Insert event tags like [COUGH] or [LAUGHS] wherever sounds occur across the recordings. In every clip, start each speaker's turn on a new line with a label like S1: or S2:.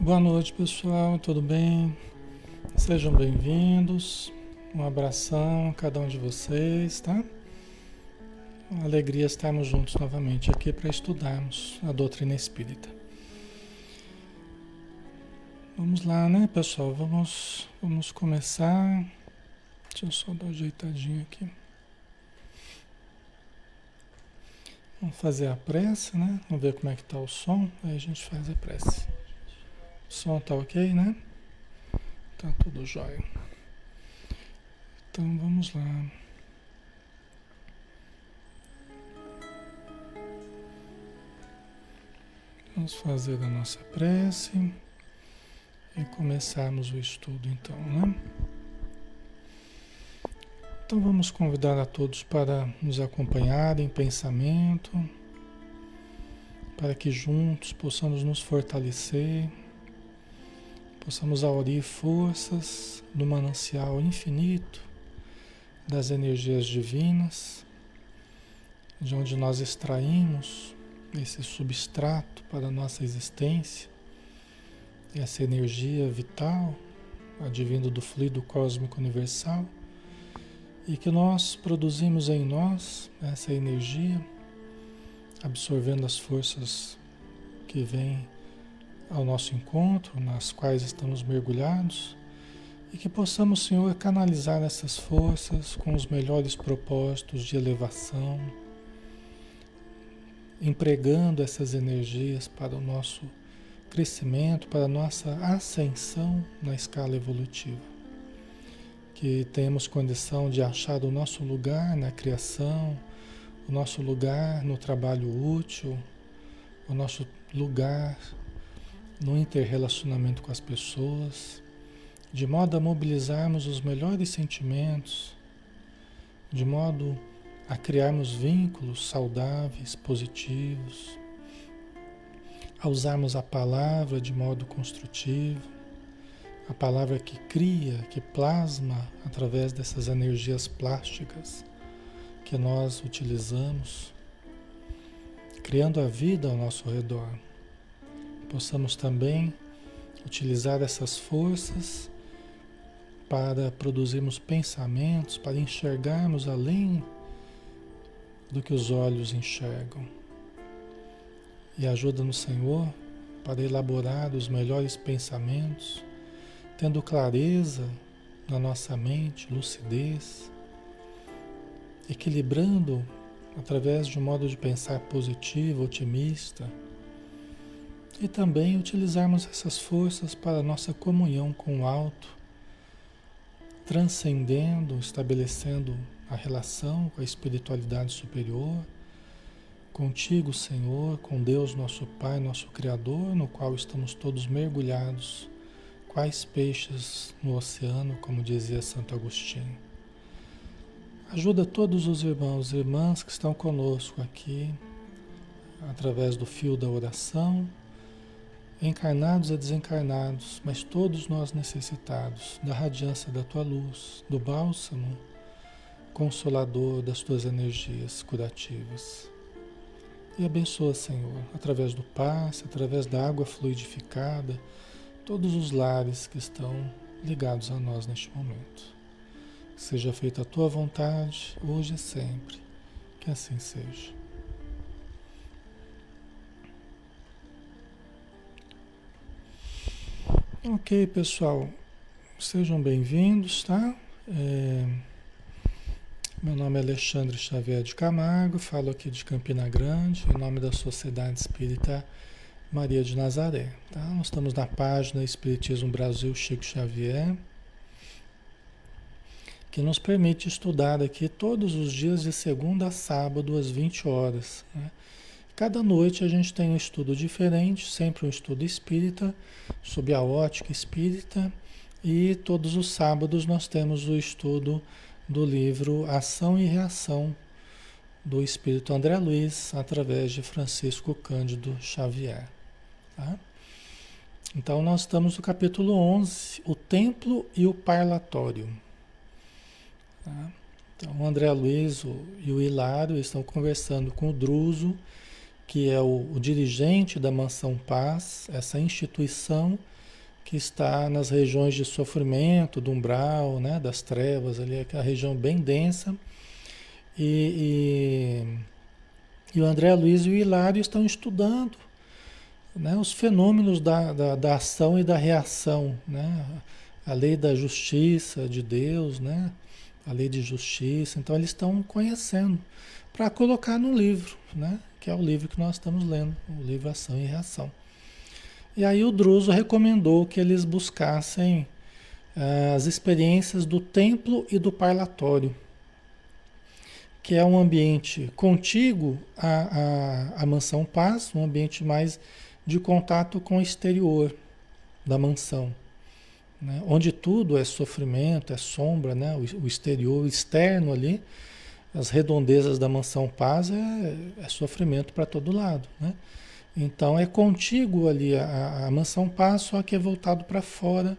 S1: Boa noite, pessoal. Tudo bem? Sejam bem-vindos. Um abração a cada um de vocês, tá? Uma alegria estarmos juntos novamente aqui para estudarmos a doutrina espírita. Vamos lá, né, pessoal? Vamos, vamos começar. Deixa eu só dar uma ajeitadinha aqui. Vamos fazer a prece, né? Vamos ver como é que tá o som, aí a gente faz a prece. Som tá ok, né? Tá tudo jóia. Então vamos lá. Vamos fazer a nossa prece e começarmos o estudo então, né? Então vamos convidar a todos para nos acompanhar em pensamento, para que juntos possamos nos fortalecer possamos aurir forças do manancial infinito das energias divinas, de onde nós extraímos esse substrato para a nossa existência, essa energia vital, advindo do fluido cósmico universal, e que nós produzimos em nós essa energia, absorvendo as forças que vêm ao nosso encontro, nas quais estamos mergulhados, e que possamos, Senhor, canalizar essas forças com os melhores propósitos de elevação, empregando essas energias para o nosso crescimento, para a nossa ascensão na escala evolutiva. Que tenhamos condição de achar o nosso lugar na criação, o nosso lugar no trabalho útil, o nosso lugar no interrelacionamento com as pessoas, de modo a mobilizarmos os melhores sentimentos, de modo a criarmos vínculos saudáveis, positivos, a usarmos a palavra de modo construtivo, a palavra que cria, que plasma através dessas energias plásticas que nós utilizamos, criando a vida ao nosso redor possamos também utilizar essas forças para produzirmos pensamentos, para enxergarmos além do que os olhos enxergam. E ajuda-nos, Senhor, para elaborar os melhores pensamentos, tendo clareza na nossa mente, lucidez, equilibrando através de um modo de pensar positivo, otimista e também utilizarmos essas forças para nossa comunhão com o alto, transcendendo, estabelecendo a relação com a espiritualidade superior, contigo, Senhor, com Deus, nosso Pai, nosso Criador, no qual estamos todos mergulhados, quais peixes no oceano, como dizia Santo Agostinho. Ajuda todos os irmãos e irmãs que estão conosco aqui, através do fio da oração encarnados e desencarnados, mas todos nós necessitados da radiância da tua luz, do bálsamo consolador das tuas energias curativas. E abençoa, Senhor, através do passe, através da água fluidificada, todos os lares que estão ligados a nós neste momento. Seja feita a tua vontade, hoje e sempre. Que assim seja. Ok, pessoal, sejam bem-vindos, tá? É... Meu nome é Alexandre Xavier de Camargo, falo aqui de Campina Grande, em nome da Sociedade Espírita Maria de Nazaré, tá? Nós estamos na página Espiritismo Brasil Chico Xavier, que nos permite estudar aqui todos os dias de segunda a sábado às 20 horas, né? Cada noite a gente tem um estudo diferente, sempre um estudo espírita, sob a ótica espírita, e todos os sábados nós temos o estudo do livro Ação e Reação do Espírito André Luiz, através de Francisco Cândido Xavier. Tá? Então nós estamos no capítulo 11, o Templo e o Parlatório. Tá? Então o André Luiz e o Hilário estão conversando com o Druso que é o, o dirigente da Mansão Paz, essa instituição que está nas regiões de sofrimento, do umbral, né, das trevas, ali, aquela região bem densa. E, e, e o André Luiz e o Hilário estão estudando né, os fenômenos da, da, da, ação e da reação, né, a lei da justiça de Deus, né, a lei de justiça. Então, eles estão conhecendo para colocar no livro, né, que é o livro que nós estamos lendo, o livro Ação e Reação. E aí o Druso recomendou que eles buscassem uh, as experiências do templo e do parlatório, que é um ambiente contíguo à, à, à mansão paz, um ambiente mais de contato com o exterior da mansão, né? onde tudo é sofrimento, é sombra, né? o, o exterior, o externo ali, as redondezas da mansão paz é, é sofrimento para todo lado, né? Então é contíguo ali a, a mansão paz, só que é voltado para fora,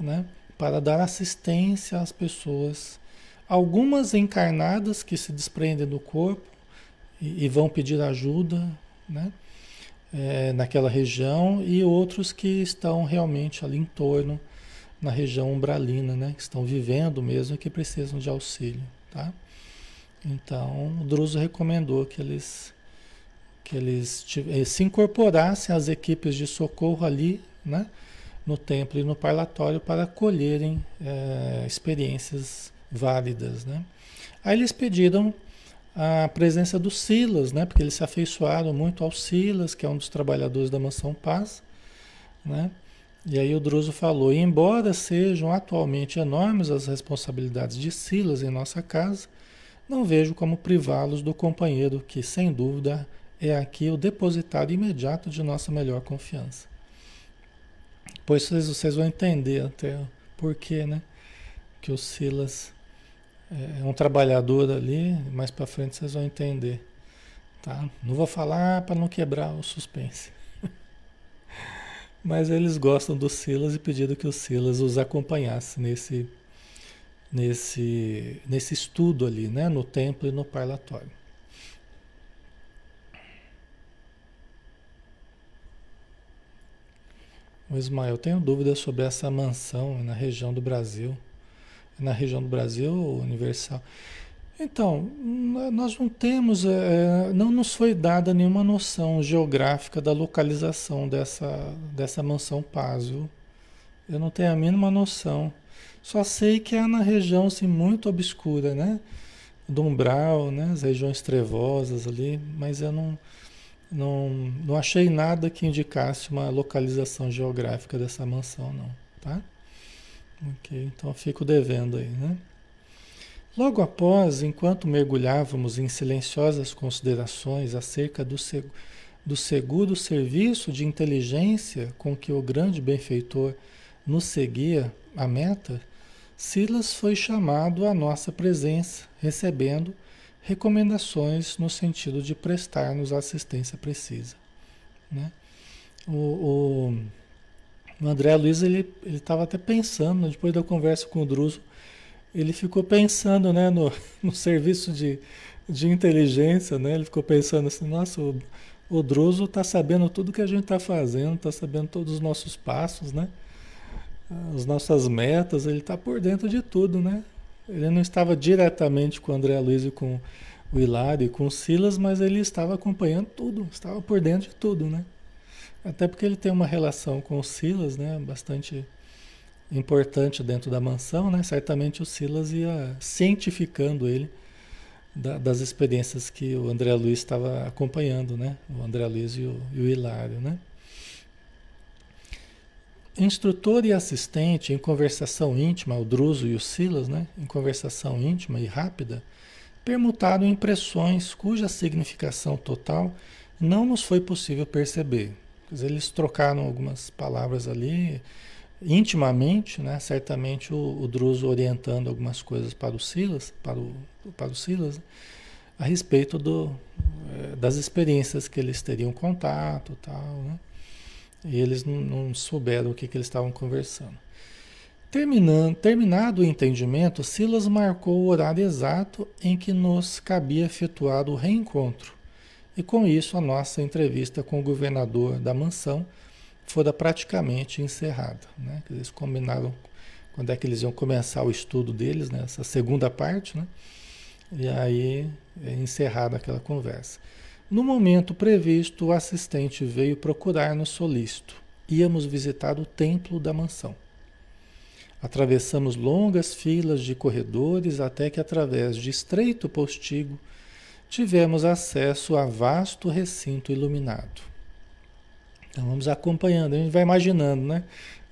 S1: né? Para dar assistência às pessoas. Algumas encarnadas que se desprendem do corpo e, e vão pedir ajuda, né? É, naquela região e outros que estão realmente ali em torno, na região umbralina, né? Que estão vivendo mesmo e que precisam de auxílio, tá? Então, o Druso recomendou que eles que eles eh, se incorporassem às equipes de socorro ali, né, no templo e no parlatório para colherem é, experiências válidas, né. Aí eles pediram a presença do Silas, né, porque eles se afeiçoaram muito ao Silas, que é um dos trabalhadores da Mansão Paz, né, e aí o Druso falou, embora sejam atualmente enormes as responsabilidades de Silas em nossa casa, não vejo como privá-los do companheiro que, sem dúvida, é aqui o depositário imediato de nossa melhor confiança. Pois vocês, vocês vão entender até por que, né? Que o Silas é um trabalhador ali, mais para frente vocês vão entender. Tá? Não vou falar para não quebrar o suspense. [LAUGHS] Mas eles gostam do Silas e pediram que o Silas os acompanhasse nesse, nesse, nesse estudo ali, né? no templo e no parlatório. O Ismael, tenho dúvidas sobre essa mansão na região do Brasil. Na região do Brasil universal. Então, nós não temos, é, não nos foi dada nenhuma noção geográfica da localização dessa, dessa mansão Pásio. Eu não tenho a mínima noção. Só sei que é na região assim, muito obscura, né? Do umbral, né? As regiões trevosas ali, mas eu não, não, não achei nada que indicasse uma localização geográfica dessa mansão, não, tá? Ok, então fico devendo aí, né? Logo após, enquanto mergulhávamos em silenciosas considerações acerca do, seg do seguro serviço de inteligência com que o grande benfeitor nos seguia à meta, Silas foi chamado à nossa presença, recebendo recomendações no sentido de prestar-nos a assistência precisa. Né? O, o, André Luiz ele estava até pensando, depois da conversa com o Druso, ele ficou pensando né, no, [LAUGHS] no serviço de, de inteligência, né? ele ficou pensando assim, nossa, o, o Druso está sabendo tudo que a gente está fazendo, está sabendo todos os nossos passos, né? As nossas metas, ele está por dentro de tudo, né? Ele não estava diretamente com o André Luiz e com o Hilário e com o Silas, mas ele estava acompanhando tudo, estava por dentro de tudo, né? Até porque ele tem uma relação com o Silas, né? Bastante importante dentro da mansão, né? Certamente o Silas ia cientificando ele da, das experiências que o André Luiz estava acompanhando, né? O André Luiz e o, e o Hilário, né? Instrutor e assistente em conversação íntima, o Druso e o Silas, né, em conversação íntima e rápida, permutaram impressões cuja significação total não nos foi possível perceber. Eles trocaram algumas palavras ali intimamente, né? certamente o, o Druso orientando algumas coisas para o Silas, para o, para o Silas, a respeito do, eh, das experiências que eles teriam contato tal, né? E eles não, não souberam o que, que eles estavam conversando. Terminando, terminado o entendimento, Silas marcou o horário exato em que nos cabia efetuar o reencontro E com isso, a nossa entrevista com o governador da mansão fora praticamente encerrada. Né? Eles combinaram quando é que eles iam começar o estudo deles, né? segunda parte, né? e aí é encerrada aquela conversa. No momento previsto, o assistente veio procurar-nos solícito. Íamos visitar o templo da mansão. Atravessamos longas filas de corredores até que, através de estreito postigo, tivemos acesso a vasto recinto iluminado. Então vamos acompanhando, a gente vai imaginando, né?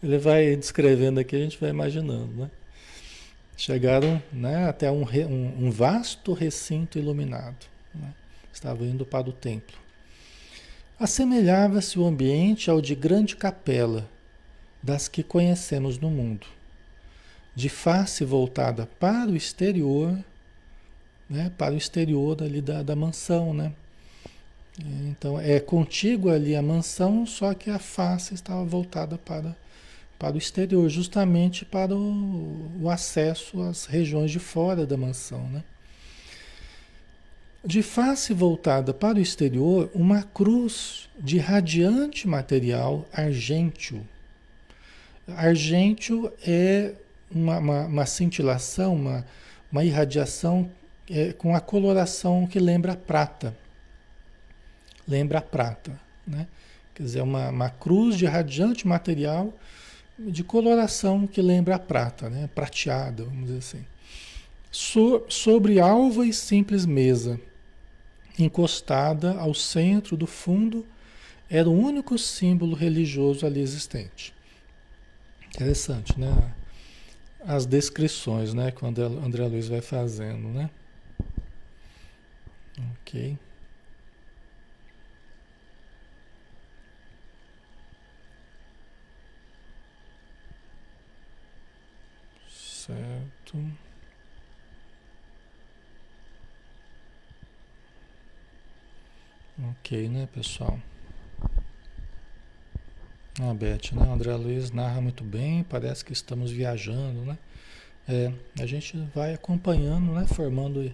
S1: Ele vai descrevendo aqui, a gente vai imaginando, né? Chegaram né, até um, um, um vasto recinto iluminado. Né? Estavam indo para o templo. Assemelhava-se o ambiente ao de grande capela, das que conhecemos no mundo. De face voltada para o exterior, né, para o exterior ali da, da mansão, né? Então é contigo ali a mansão, só que a face estava voltada para, para o exterior, justamente para o, o acesso às regiões de fora da mansão, né? De face voltada para o exterior, uma cruz de radiante material argêntio. Argêntio é uma, uma, uma cintilação, uma, uma irradiação é, com a coloração que lembra prata. Lembra prata, né? Quer dizer, uma, uma cruz de radiante material de coloração que lembra prata, né? Prateada, vamos dizer assim. So, sobre alva e simples mesa, encostada ao centro do fundo, era o único símbolo religioso ali existente. Interessante, né? As descrições, né? Que o André, Luiz vai fazendo, né? Ok. Certo. Ok, né, pessoal? A Beth, né? O André Luiz narra muito bem, parece que estamos viajando, né? É, a gente vai acompanhando, né? Formando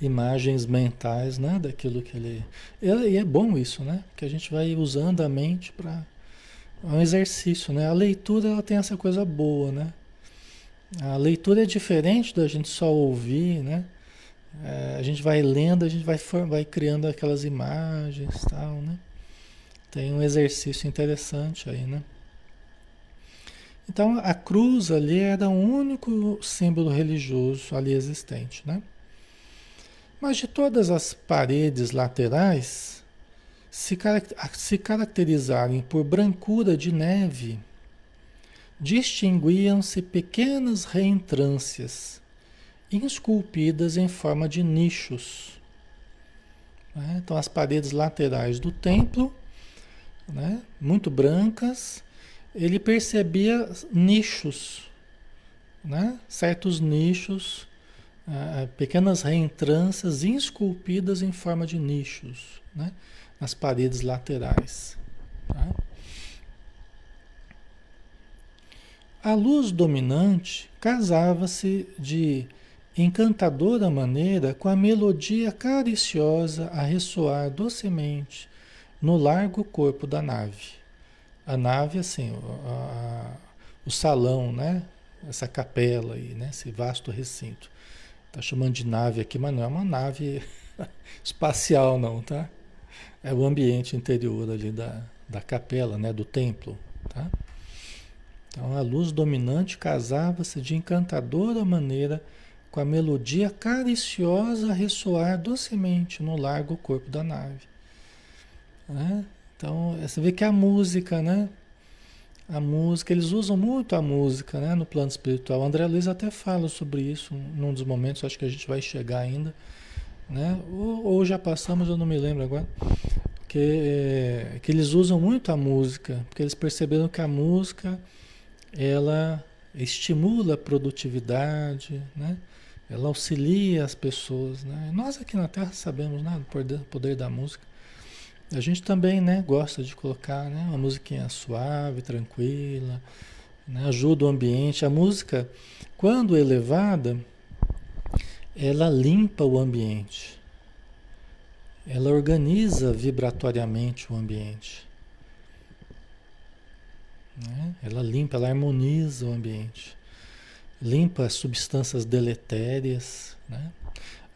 S1: imagens mentais, né, daquilo que ele. E é bom isso, né? Que a gente vai usando a mente para é um exercício, né? A leitura ela tem essa coisa boa, né? A leitura é diferente da gente só ouvir, né? É, a gente vai lendo, a gente vai, vai criando aquelas imagens, tal, né? Tem um exercício interessante aí, né? Então a cruz ali era o único símbolo religioso ali existente, né? Mas de todas as paredes laterais, se, se caracterizarem por brancura de neve, distinguiam-se pequenas reentrâncias, esculpidas em forma de nichos. Né? Então, as paredes laterais do templo, né? muito brancas, ele percebia nichos, né? certos nichos ah, pequenas reentrâncias esculpidas em forma de nichos né? nas paredes laterais. Tá? A luz dominante casava-se de encantadora maneira com a melodia cariciosa a ressoar docemente no largo corpo da nave. A nave, assim, a, a, o salão, né? Essa capela aí, né? Esse vasto recinto. Tá chamando de nave aqui, mas não é uma nave [LAUGHS] espacial não, tá? É o ambiente interior ali da, da capela, né? Do templo, tá? Então a luz dominante casava-se de encantadora maneira com a melodia cariciosa a ressoar docemente no largo corpo da nave. Né? Então você vê que a música, né? A música, eles usam muito a música né, no plano espiritual. O André Luiz até fala sobre isso num dos momentos, acho que a gente vai chegar ainda. Né? Ou, ou já passamos, eu não me lembro agora. Que, é, que eles usam muito a música, porque eles perceberam que a música ela estimula a produtividade, né? Ela auxilia as pessoas. Né? Nós aqui na Terra sabemos né, do poder, da música. A gente também, né, gosta de colocar, né, uma musiquinha suave, tranquila, né, ajuda o ambiente. A música, quando elevada, ela limpa o ambiente. ela organiza vibratoriamente o ambiente. Né? Ela limpa, ela harmoniza o ambiente. Limpa as substâncias deletérias. Né?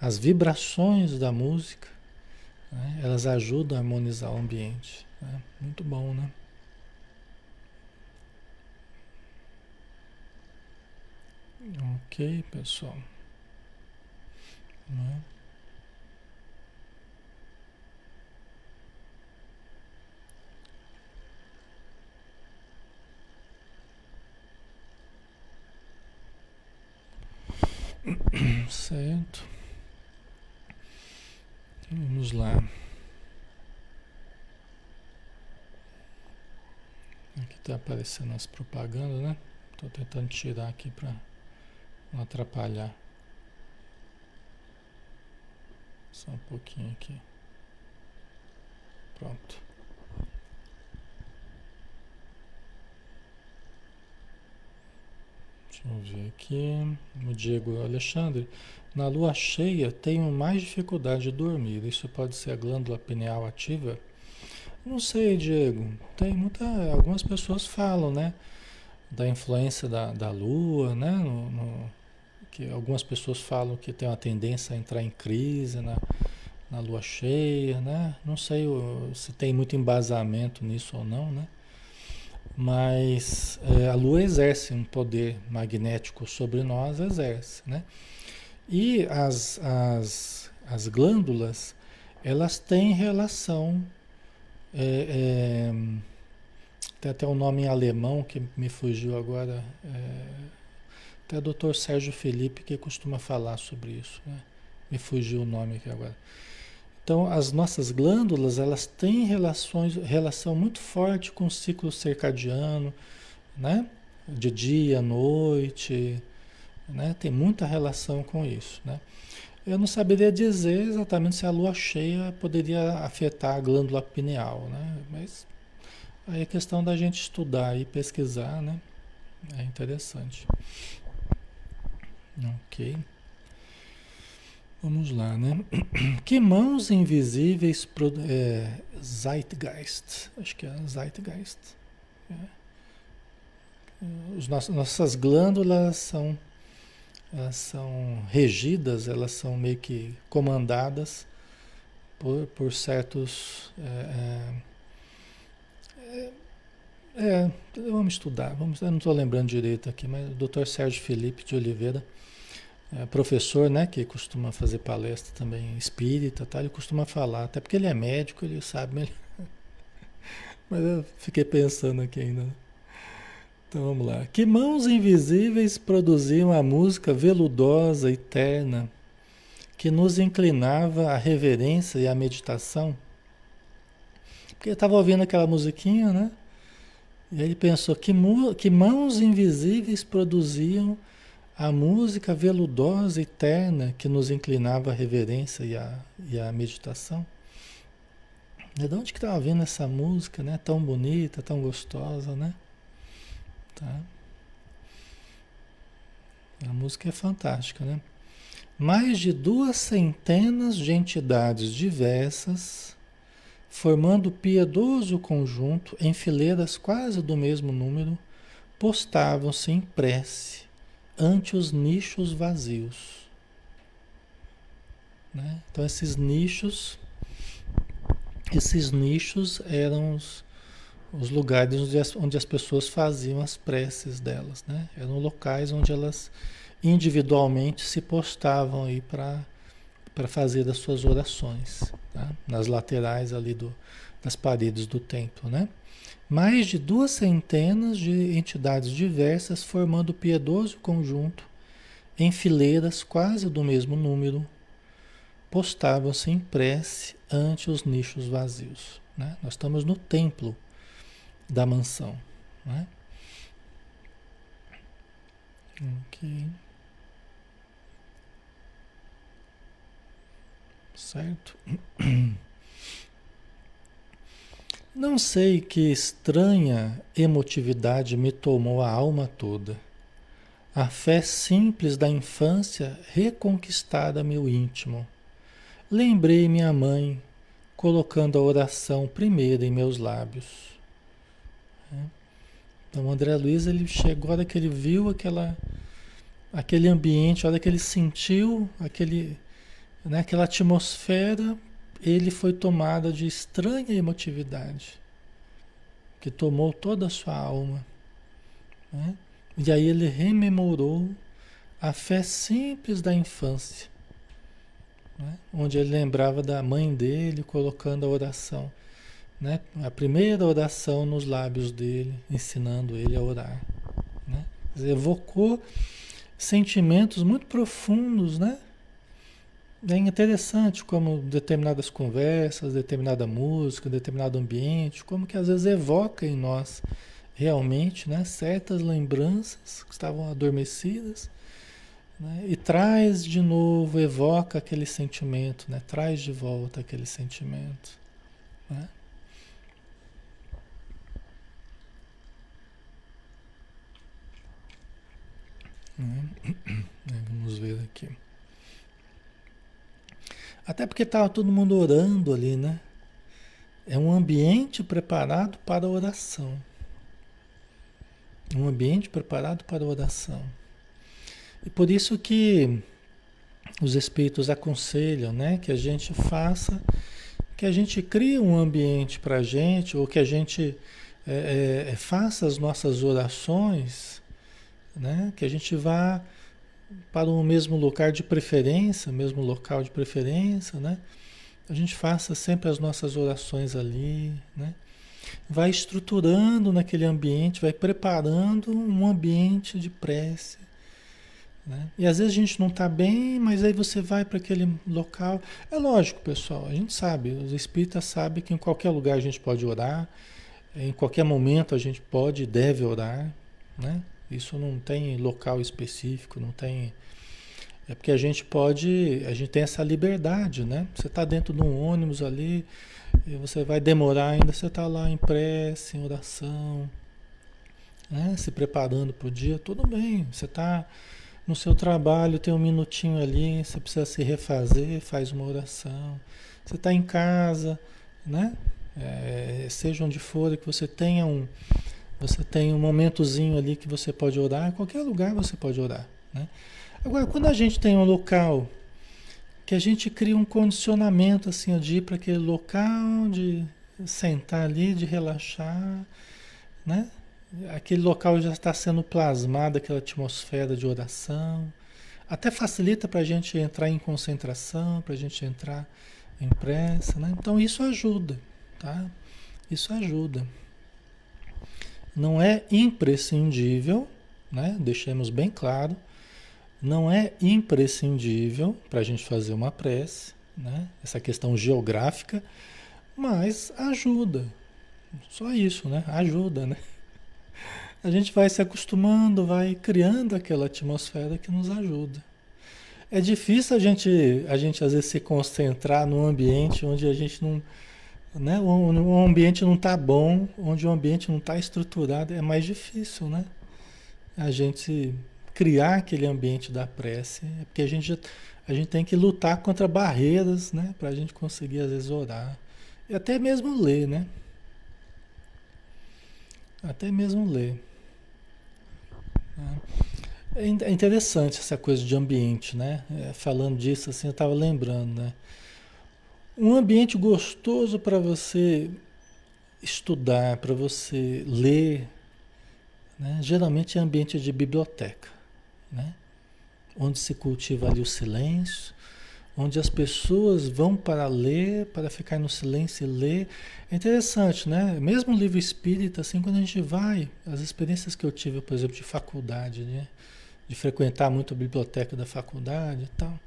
S1: As vibrações da música, né? elas ajudam a harmonizar o ambiente. Né? Muito bom, né? Ok, pessoal. Né? Certo. Vamos lá. Aqui está aparecendo as propagandas, né? Estou tentando tirar aqui para não atrapalhar. Só um pouquinho aqui. Pronto. Deixa eu ver aqui. O Diego Alexandre. Na lua cheia tenho mais dificuldade de dormir. Isso pode ser a glândula pineal ativa? Não sei, Diego. Tem muita. Algumas pessoas falam, né? Da influência da, da lua, né? No, no, que algumas pessoas falam que tem uma tendência a entrar em crise na, na lua cheia, né? Não sei se tem muito embasamento nisso ou não, né? Mas é, a lua exerce um poder magnético sobre nós, exerce, né? E as, as, as glândulas, elas têm relação, é, é, tem até um nome em alemão que me fugiu agora, é, até o doutor Sérgio Felipe que costuma falar sobre isso. Né? Me fugiu o nome aqui agora. Então, as nossas glândulas, elas têm relações, relação muito forte com o ciclo circadiano, né? De dia, noite, né? Tem muita relação com isso, né? Eu não saberia dizer exatamente se a lua cheia poderia afetar a glândula pineal, né? Mas aí é questão da gente estudar e pesquisar, né? É interessante. Ok. Vamos lá, né? [CLEARS THROAT] Que mãos invisíveis. É, Zeitgeist. Acho que é Zeitgeist. É. Os nossos, nossas glândulas são, são regidas, elas são meio que comandadas por, por certos. É, é, é vamos estudar. Vamos, eu não estou lembrando direito aqui, mas o Dr. Sérgio Felipe de Oliveira é, professor, né, que costuma fazer palestra também espírita, tá? ele costuma falar, até porque ele é médico, ele sabe melhor. [LAUGHS] Mas eu fiquei pensando aqui ainda. Então vamos lá. Que mãos invisíveis produziam a música veludosa e terna que nos inclinava à reverência e à meditação? Porque eu estava ouvindo aquela musiquinha, né? E ele pensou que, que mãos invisíveis produziam a música veludosa e terna que nos inclinava à reverência e à, e à meditação. De onde que estava vindo essa música, né? Tão bonita, tão gostosa, né? Tá? A música é fantástica, né? Mais de duas centenas de entidades diversas, formando piedoso conjunto em fileiras quase do mesmo número, postavam-se em prece ante os nichos vazios. Né? Então esses nichos, esses nichos eram os, os lugares onde as, onde as, pessoas faziam as preces delas, né? Eram locais onde elas individualmente se postavam aí para para fazer as suas orações, tá? nas laterais ali do, das paredes do templo, né? Mais de duas centenas de entidades diversas formando piedoso conjunto, em fileiras quase do mesmo número, postavam-se em prece ante os nichos vazios. Né? Nós estamos no templo da mansão. Né? Ok. Certo? [CLEARS THROAT] Não sei que estranha emotividade me tomou a alma toda. A fé simples da infância reconquistada meu íntimo. Lembrei minha mãe, colocando a oração primeiro em meus lábios. Né? Então, o André Luiz, ele chegou, a hora que ele viu aquela, aquele ambiente, a hora que ele sentiu aquele, né, aquela atmosfera, ele foi tomado de estranha emotividade, que tomou toda a sua alma. Né? E aí ele rememorou a fé simples da infância, né? onde ele lembrava da mãe dele colocando a oração, né? a primeira oração nos lábios dele, ensinando ele a orar. Né? Evocou sentimentos muito profundos, né? É interessante como determinadas conversas, determinada música, determinado ambiente, como que às vezes evoca em nós realmente né, certas lembranças que estavam adormecidas né, e traz de novo, evoca aquele sentimento, né, traz de volta aquele sentimento. Né? Hum, [COUGHS] vamos ver aqui. Até porque estava todo mundo orando ali, né? É um ambiente preparado para a oração. Um ambiente preparado para a oração. E por isso que os espíritos aconselham, né, que a gente faça, que a gente crie um ambiente para a gente, ou que a gente é, é, faça as nossas orações, né, que a gente vá para o mesmo lugar de preferência, mesmo local de preferência, né? A gente faça sempre as nossas orações ali, né? vai estruturando naquele ambiente, vai preparando um ambiente de prece. Né? E às vezes a gente não está bem, mas aí você vai para aquele local. É lógico, pessoal, a gente sabe, os espíritas sabem que em qualquer lugar a gente pode orar, em qualquer momento a gente pode e deve orar. Né? Isso não tem local específico, não tem. É porque a gente pode, a gente tem essa liberdade, né? Você está dentro de um ônibus ali, você vai demorar ainda, você está lá em prece, em oração, né? se preparando para o dia, tudo bem. Você está no seu trabalho, tem um minutinho ali, você precisa se refazer, faz uma oração. Você está em casa, né? É, seja onde for, que você tenha um, você tem um momentozinho ali que você pode orar, em qualquer lugar você pode orar. Né? Agora, quando a gente tem um local que a gente cria um condicionamento assim de ir para aquele local, de sentar ali, de relaxar, né? Aquele local já está sendo plasmado, aquela atmosfera de oração. Até facilita para a gente entrar em concentração, para a gente entrar em pressa, né? Então isso ajuda, tá? Isso ajuda. Não é imprescindível, né? Deixemos bem claro não é imprescindível para a gente fazer uma prece, né? essa questão geográfica, mas ajuda. Só isso, né? Ajuda, né? [LAUGHS] A gente vai se acostumando, vai criando aquela atmosfera que nos ajuda. É difícil a gente, a gente às vezes se concentrar num ambiente onde a gente não, né? O, ambiente não está bom, onde o ambiente não está estruturado, é mais difícil, né? A gente criar aquele ambiente da prece, é porque a gente, a gente tem que lutar contra barreiras, né? Para a gente conseguir, às vezes, orar. E até mesmo ler, né? Até mesmo ler. É, é interessante essa coisa de ambiente, né? É, falando disso, assim, eu estava lembrando, né? Um ambiente gostoso para você estudar, para você ler, né? geralmente é ambiente de biblioteca né? onde se cultiva ali o silêncio, onde as pessoas vão para ler, para ficar no silêncio e ler. É interessante, né? Mesmo livro espírita, assim, quando a gente vai, as experiências que eu tive, por exemplo, de faculdade, né? De frequentar muito a biblioteca da faculdade e tal.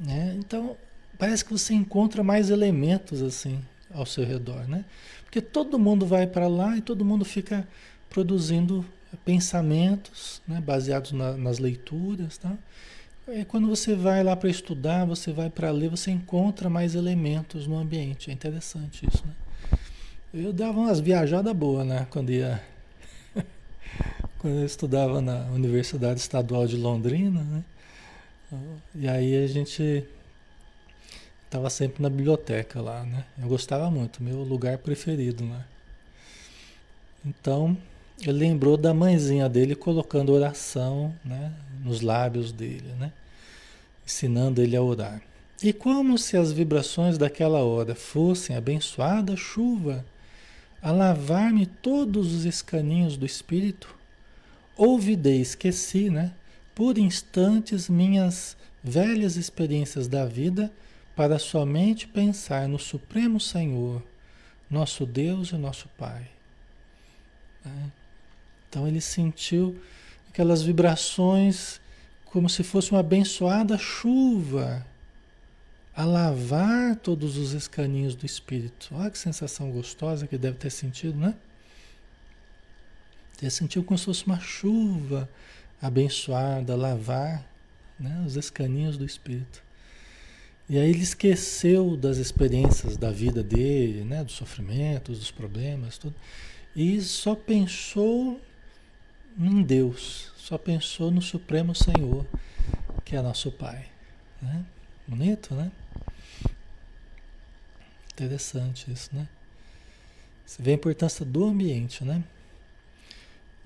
S1: Né? Então, parece que você encontra mais elementos, assim, ao seu redor, né? Porque todo mundo vai para lá e todo mundo fica produzindo pensamentos né, baseados na, nas leituras. Tá? E quando você vai lá para estudar, você vai para ler, você encontra mais elementos no ambiente. É interessante isso. Né? Eu dava umas viajadas boas né, quando ia. [LAUGHS] quando eu estudava na Universidade Estadual de Londrina. Né? E aí a gente estava sempre na biblioteca lá, né? Eu gostava muito, meu lugar preferido lá. Então, ele lembrou da mãezinha dele colocando oração né, nos lábios dele, né? Ensinando ele a orar. E como se as vibrações daquela hora fossem abençoada chuva a lavar-me todos os escaninhos do espírito, ouvidei, esqueci, né? Por instantes minhas velhas experiências da vida para somente pensar no Supremo Senhor, nosso Deus e nosso Pai. Né? Então ele sentiu aquelas vibrações como se fosse uma abençoada chuva a lavar todos os escaninhos do espírito. Olha que sensação gostosa que deve ter sentido, né? Ter sentido como se fosse uma chuva abençoada, lavar né, os escaninhos do espírito. E aí ele esqueceu das experiências da vida dele, né, dos sofrimentos, dos problemas, tudo, e só pensou em Deus, só pensou no Supremo Senhor, que é nosso Pai. Né? Bonito, né? Interessante isso, né? Você vê a importância do ambiente, né?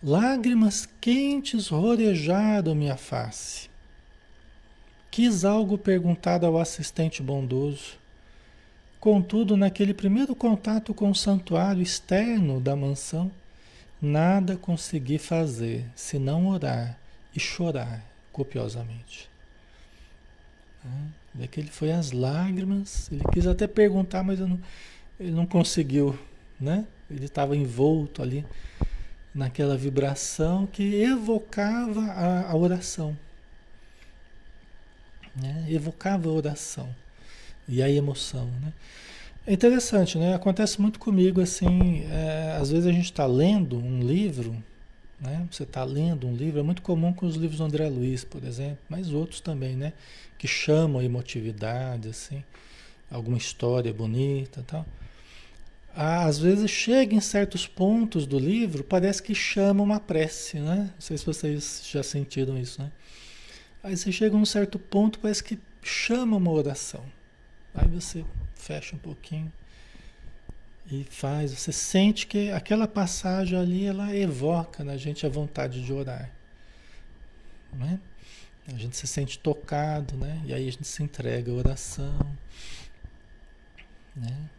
S1: Lágrimas quentes rorejaram minha face. Quis algo perguntar ao assistente bondoso. Contudo, naquele primeiro contato com o santuário externo da mansão, nada consegui fazer senão orar e chorar copiosamente. É que ele foi às lágrimas, ele quis até perguntar, mas não, ele não conseguiu, né? Ele estava envolto ali naquela vibração que evocava a, a oração. Né? Evocava a oração e a emoção, né? É interessante, né? Acontece muito comigo assim, é, às vezes a gente está lendo um livro, né? Você está lendo um livro, é muito comum com os livros do André Luiz, por exemplo, mas outros também, né? que chamam a emotividade, assim, alguma história bonita tal. Às vezes chega em certos pontos do livro, parece que chama uma prece, né? Não sei se vocês já sentiram isso, né? Aí você chega num certo ponto, parece que chama uma oração. Aí você fecha um pouquinho e faz, você sente que aquela passagem ali, ela evoca na gente a vontade de orar. Né? A gente se sente tocado, né? E aí a gente se entrega à oração, né?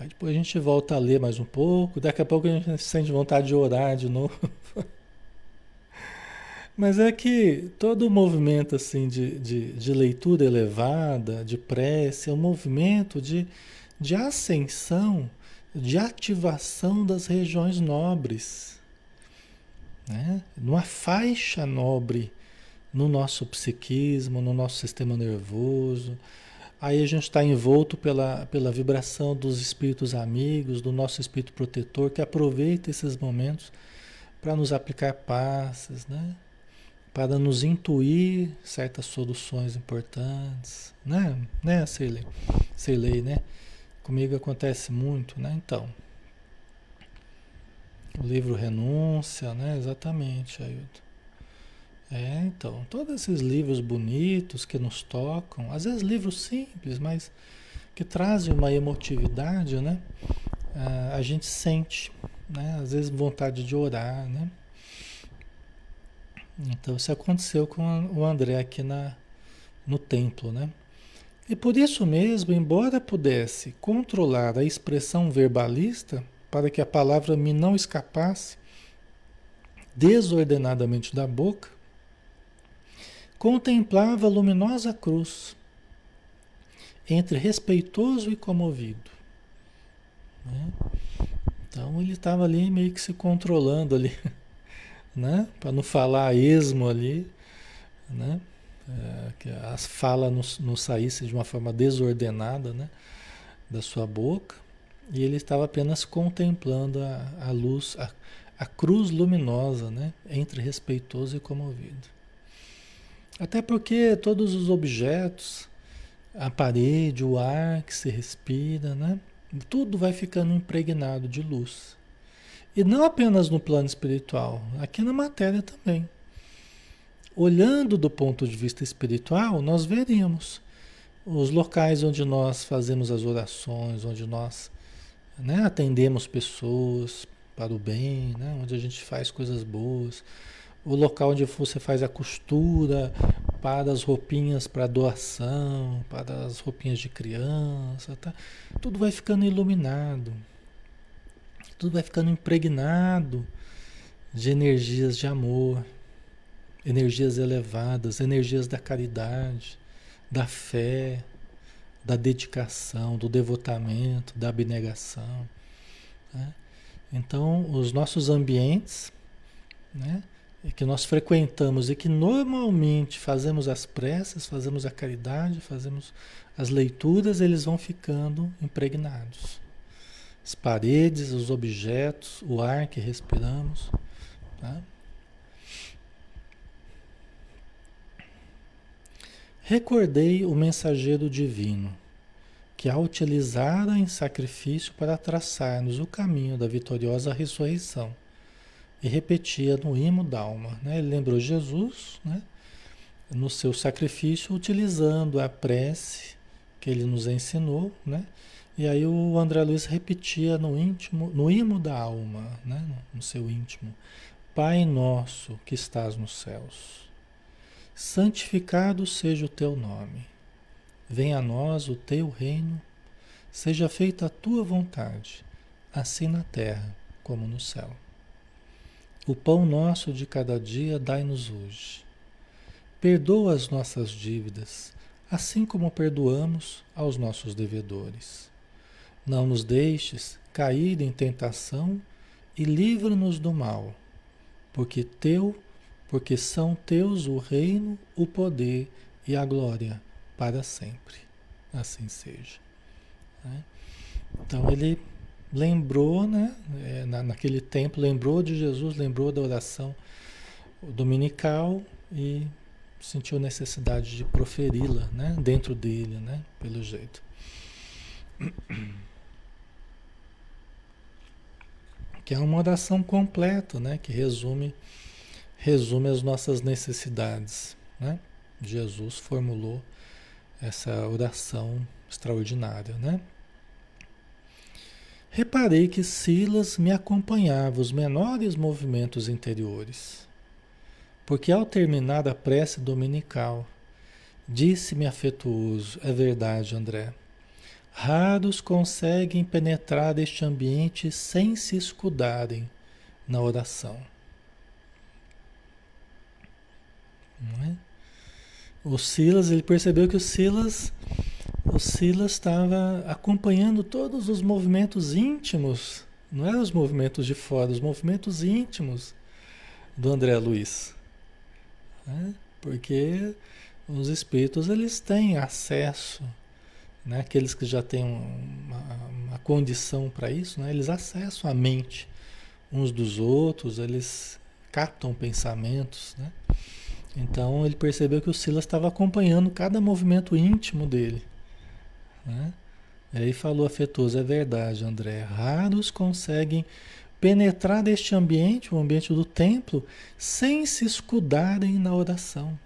S1: Aí depois a gente volta a ler mais um pouco, daqui a pouco a gente sente vontade de orar de novo. [LAUGHS] Mas é que todo o movimento assim de, de, de, leitura elevada, de prece, é um movimento de, de ascensão, de ativação das regiões nobres. Né? Numa faixa nobre no nosso psiquismo, no nosso sistema nervoso. Aí a gente está envolto pela, pela vibração dos espíritos amigos, do nosso espírito protetor, que aproveita esses momentos para nos aplicar passes, né? Para nos intuir certas soluções importantes, né? Né, Ceilei? Ceilei, né? Comigo acontece muito, né? Então, o livro Renúncia, né? Exatamente, Ailton. É, então, todos esses livros bonitos que nos tocam, às vezes livros simples, mas que trazem uma emotividade, né? Ah, a gente sente, né? Às vezes vontade de orar, né? Então, isso aconteceu com o André aqui na, no templo, né? E por isso mesmo, embora pudesse controlar a expressão verbalista para que a palavra me não escapasse desordenadamente da boca, contemplava a luminosa cruz, entre respeitoso e comovido. Né? Então ele estava ali meio que se controlando ali, [LAUGHS] né? Para não falar esmo ali, né? É, que as falas não, não saíssem de uma forma desordenada, né? Da sua boca. E ele estava apenas contemplando a, a luz, a, a cruz luminosa, né? Entre respeitoso e comovido. Até porque todos os objetos, a parede, o ar que se respira, né? Tudo vai ficando impregnado de luz. E não apenas no plano espiritual, aqui na matéria também. Olhando do ponto de vista espiritual, nós veremos os locais onde nós fazemos as orações, onde nós né, atendemos pessoas para o bem, né, onde a gente faz coisas boas, o local onde você faz a costura para as roupinhas para doação, para as roupinhas de criança, tá? tudo vai ficando iluminado, tudo vai ficando impregnado de energias de amor, energias elevadas, energias da caridade, da fé, da dedicação, do devotamento, da abnegação. Né? Então, os nossos ambientes, né, que nós frequentamos e que normalmente fazemos as preces, fazemos a caridade, fazemos as leituras, eles vão ficando impregnados. As paredes, os objetos, o ar que respiramos. Tá? Recordei o mensageiro divino, que a utilizara em sacrifício para traçar-nos o caminho da vitoriosa ressurreição, e repetia no imo da alma. Né? Ele lembrou Jesus né? no seu sacrifício, utilizando a prece que ele nos ensinou, né? E aí o André Luiz repetia no íntimo, no imo da alma, né? no seu íntimo, Pai nosso que estás nos céus santificado seja o teu nome. Venha a nós o teu reino, seja feita a tua vontade, assim na terra como no céu. O pão nosso de cada dia dai-nos hoje. Perdoa as nossas dívidas, assim como perdoamos aos nossos devedores. Não nos deixes cair em tentação e livra-nos do mal, porque teu porque são teus o reino, o poder e a glória para sempre. Assim seja. Né? Então ele lembrou, né, é, na, naquele tempo, lembrou de Jesus, lembrou da oração dominical e sentiu necessidade de proferi-la né, dentro dele, né, pelo jeito. Que é uma oração completa, né, que resume resume as nossas necessidades. Né? Jesus formulou essa oração extraordinária. Né? Reparei que Silas me acompanhava os menores movimentos interiores, porque ao terminar a prece dominical, disse-me afetuoso: É verdade, André. Raros conseguem penetrar este ambiente sem se escudarem na oração. É? O Silas, ele percebeu que o Silas, o Silas estava acompanhando todos os movimentos íntimos, não eram os movimentos de fora, os movimentos íntimos do André Luiz. Né? Porque os espíritos eles têm acesso, né? aqueles que já têm uma, uma condição para isso, né? eles acessam a mente uns dos outros, eles captam pensamentos, né? Então ele percebeu que o Silas estava acompanhando cada movimento íntimo dele. Né? E aí falou afetuoso, é verdade, André. Raros conseguem penetrar neste ambiente, o ambiente do templo, sem se escudarem na oração.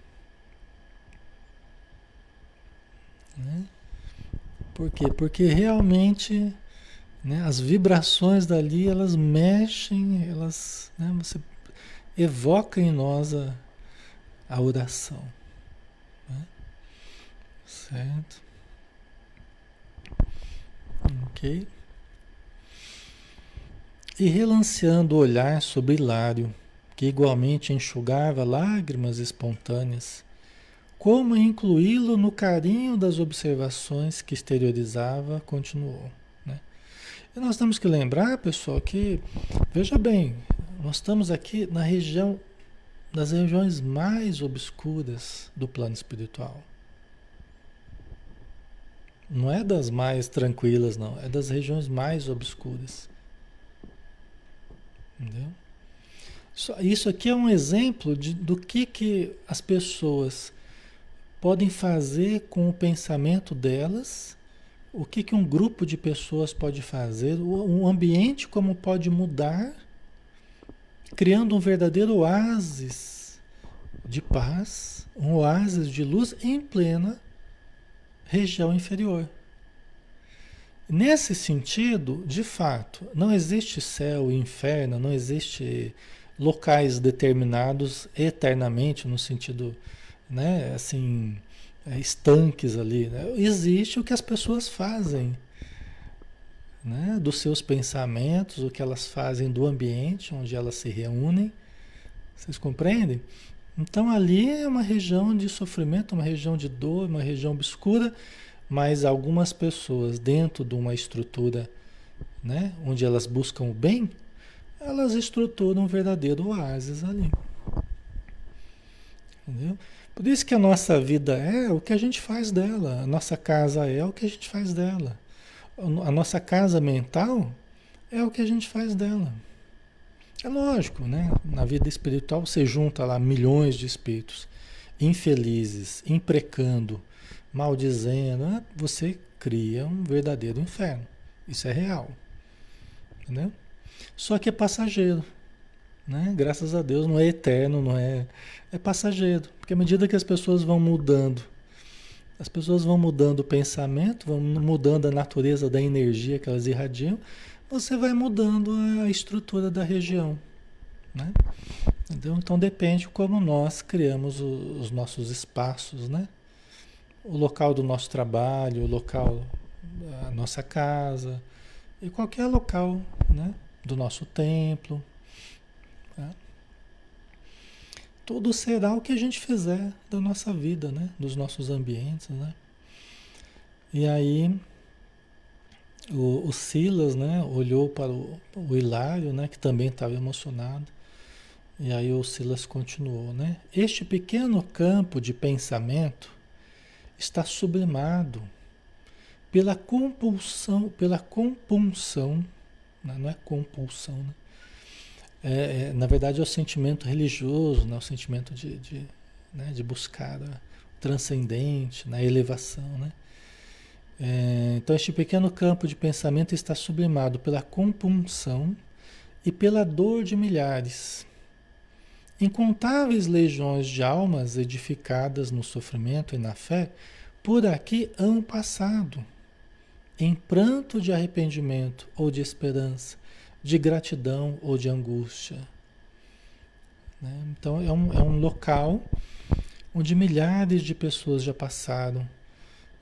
S1: Né? Por quê? Porque realmente né, as vibrações dali, elas mexem, elas né, você evoca em nós a, a oração. Né? Certo? Ok? E relanceando o olhar sobre Hilário, que igualmente enxugava lágrimas espontâneas, como incluí-lo no carinho das observações que exteriorizava, continuou. Né? E nós temos que lembrar, pessoal, que, veja bem, nós estamos aqui na região das regiões mais obscuras do plano espiritual. Não é das mais tranquilas, não. É das regiões mais obscuras. Entendeu? Isso aqui é um exemplo de, do que, que as pessoas podem fazer com o pensamento delas, o que, que um grupo de pessoas pode fazer, o, ambiente como pode mudar criando um verdadeiro oásis de paz, um oásis de luz em plena região inferior. Nesse sentido, de fato, não existe céu e inferno, não existe locais determinados eternamente, no sentido, né, assim, é, estanques ali. Né? Existe o que as pessoas fazem, né, dos seus pensamentos, o que elas fazem do ambiente onde elas se reúnem. Vocês compreendem? Então ali é uma região de sofrimento, uma região de dor, uma região obscura, mas algumas pessoas dentro de uma estrutura, né, onde elas buscam o bem, elas estruturam um verdadeiro oásis ali. Entendeu? Por isso que a nossa vida é o que a gente faz dela, a nossa casa é o que a gente faz dela. A nossa casa mental é o que a gente faz dela. É lógico, né? Na vida espiritual você junta lá milhões de espíritos infelizes, imprecando, maldizendo, né? você cria um verdadeiro inferno. Isso é real. Entendeu? Só que é passageiro. Né? Graças a Deus não é eterno, não é. É passageiro. Porque à medida que as pessoas vão mudando, as pessoas vão mudando o pensamento, vão mudando a natureza da energia que elas irradiam, você vai mudando a estrutura da região. Né? Entendeu? Então depende como nós criamos os nossos espaços, né? O local do nosso trabalho, o local da nossa casa e qualquer local, né? Do nosso templo. Né? Tudo será o que a gente fizer da nossa vida, né? Dos nossos ambientes, né? E aí o, o Silas, né, olhou para o, o Hilário, né, que também estava emocionado. E aí o Silas continuou, né? Este pequeno campo de pensamento está sublimado pela compulsão, pela compunção, né? não é compulsão, né? É, é, na verdade é o sentimento religioso, né? o sentimento de, de, né? de buscar o transcendente, na né? elevação, né? É, então, este pequeno campo de pensamento está sublimado pela compunção e pela dor de milhares. Incontáveis legiões de almas edificadas no sofrimento e na fé por aqui hão passado, em pranto de arrependimento ou de esperança, de gratidão ou de angústia. Né? Então, é um, é um local onde milhares de pessoas já passaram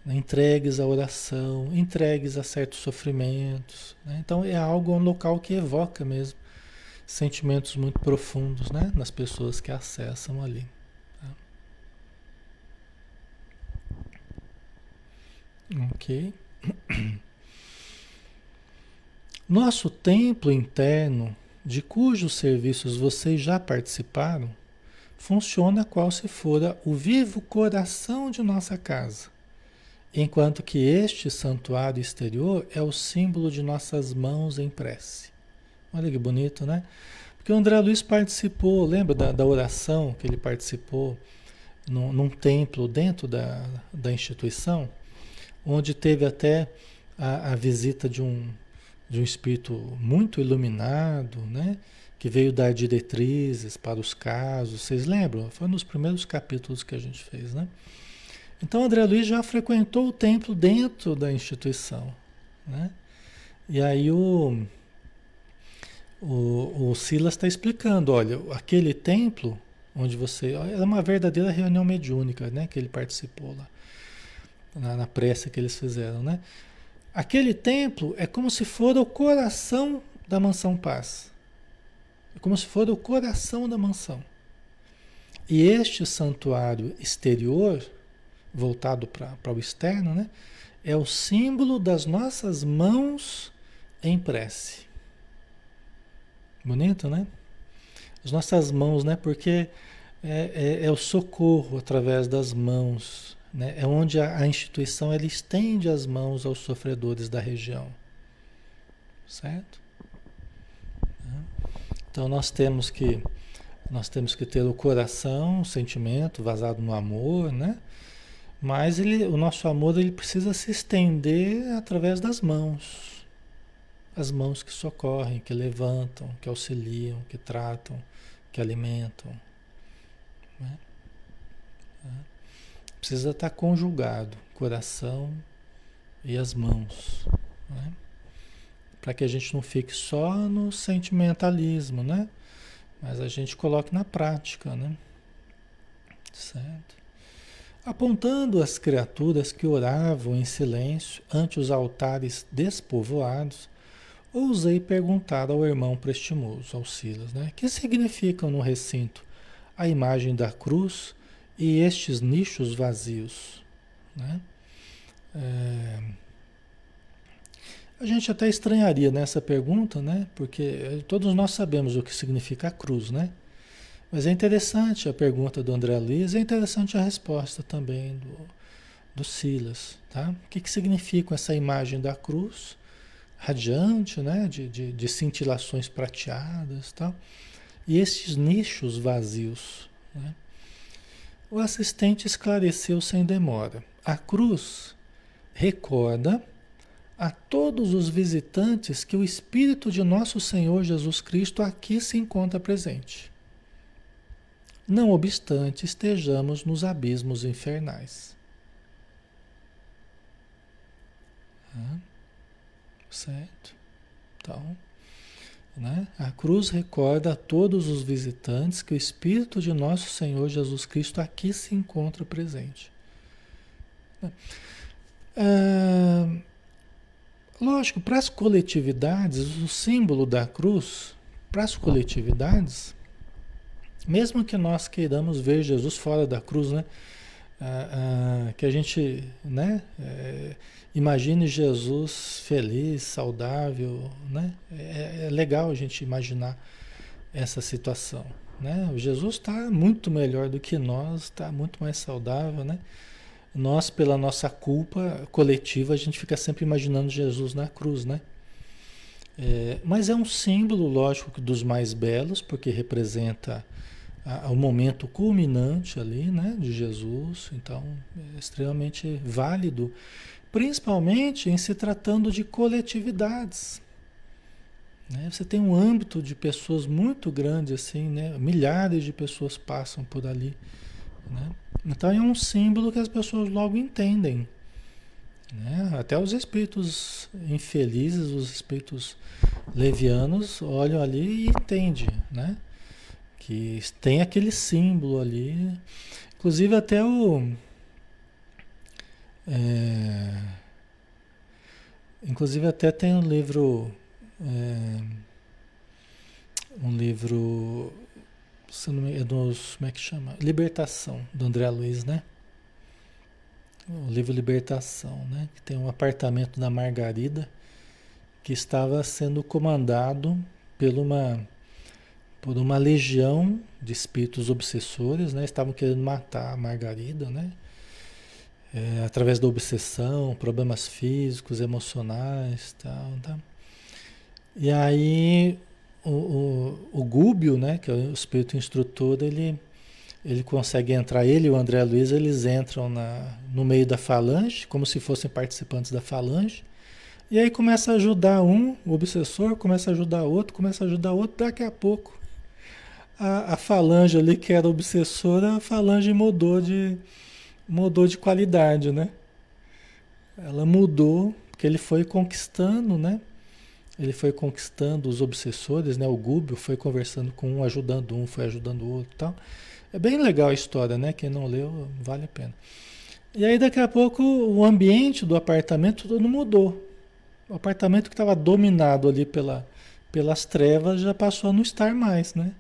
S1: né, entregues à oração, entregues a certos sofrimentos. Né? Então é algo, um local que evoca mesmo sentimentos muito profundos né? nas pessoas que acessam ali. Tá? Ok. [CLEARS THROAT] Nosso templo interno, de cujos serviços vocês já participaram, funciona qual se fora o vivo coração de nossa casa enquanto que este santuário exterior é o símbolo de nossas mãos em prece. Olha que bonito, né? Porque o André Luiz participou, lembra da, da oração que ele participou num, num templo dentro da, da instituição, onde teve até a, a visita de um, de um espírito muito iluminado, né? que veio dar diretrizes para os casos. Vocês lembram? Foi nos primeiros capítulos que a gente fez, né? Então André Luiz já frequentou o templo dentro da instituição. Né? E aí o, o, o Silas está explicando, olha, aquele templo onde você. É uma verdadeira reunião mediúnica né, que ele participou lá, na, na prece que eles fizeram. Né? Aquele templo é como se fosse o coração da mansão paz. É como se fosse o coração da mansão. E este santuário exterior voltado para o externo, né? É o símbolo das nossas mãos em prece. Bonito, né? As nossas mãos, né? Porque é, é, é o socorro através das mãos, né? É onde a, a instituição ela estende as mãos aos sofredores da região, certo? Então nós temos que nós temos que ter o coração, o sentimento vazado no amor, né? Mas ele, o nosso amor ele precisa se estender através das mãos. As mãos que socorrem, que levantam, que auxiliam, que tratam, que alimentam. Precisa estar conjugado, coração e as mãos, né? Para que a gente não fique só no sentimentalismo, né? Mas a gente coloque na prática, né? Certo? Apontando as criaturas que oravam em silêncio ante os altares despovoados, ousei perguntar ao irmão prestimoso, ao Silas, né? Que significam no recinto a imagem da cruz e estes nichos vazios, né? É... A gente até estranharia nessa pergunta, né? Porque todos nós sabemos o que significa a cruz, né? Mas é interessante a pergunta do André Luiz, é interessante a resposta também do, do Silas, tá? O que, que significa essa imagem da cruz radiante, né? De, de, de cintilações prateadas, tá? E esses nichos vazios, né? O assistente esclareceu sem demora. A cruz recorda a todos os visitantes que o Espírito de nosso Senhor Jesus Cristo aqui se encontra presente não obstante estejamos nos abismos infernais. certo? Então, né? a cruz recorda a todos os visitantes que o Espírito de nosso Senhor Jesus Cristo aqui se encontra presente. É, lógico, para as coletividades, o símbolo da cruz, para as coletividades, mesmo que nós queiramos ver Jesus fora da cruz, né? Ah, ah, que a gente né? É, imagine Jesus feliz, saudável, né? É, é, legal a gente imaginar essa situação, né? Jesus está muito melhor do que nós, está muito mais saudável, né? Nós, pela nossa culpa coletiva, a gente fica sempre imaginando Jesus na cruz, né? É, mas é um símbolo, lógico, dos mais belos, porque representa o momento culminante ali, né, de Jesus. Então, é extremamente válido, principalmente em se tratando de coletividades. Né? Você tem um âmbito de pessoas muito grande, assim, né? Milhares de pessoas passam por ali. Né? Então é um símbolo que as pessoas logo entendem. Né? Até os espíritos infelizes, os espíritos levianos, olham ali e entendem. Né? que tem aquele símbolo ali. Inclusive até o. É, inclusive até tem um livro. É, um livro. Se não me, é dos, como é que chama? Libertação, do André Luiz, né? O livro Libertação, né? Que tem um apartamento da Margarida que estava sendo comandado por uma por uma legião de espíritos obsessores, né? Estavam querendo matar a Margarida, né? É, através da obsessão, problemas físicos, emocionais, tal, tal. E aí o, o, o Gúbio, né? Que é o espírito instrutor, ele ele consegue entrar, ele e o André Luiz, eles entram na, no meio da falange, como se fossem participantes da falange, e aí começa a ajudar um, o obsessor, começa a ajudar outro, começa a ajudar outro, daqui a pouco a, a falange ali que era obsessora, a falange mudou de, mudou de qualidade, né? Ela mudou, porque ele foi conquistando, né? Ele foi conquistando os obsessores, né? O Gúbio foi conversando com um, ajudando um, foi ajudando o outro tal. É bem legal a história, né? Quem não leu, vale a pena. E aí daqui a pouco o ambiente do apartamento todo mudou. O apartamento que estava dominado ali pela, pelas trevas já passou a não estar mais, né?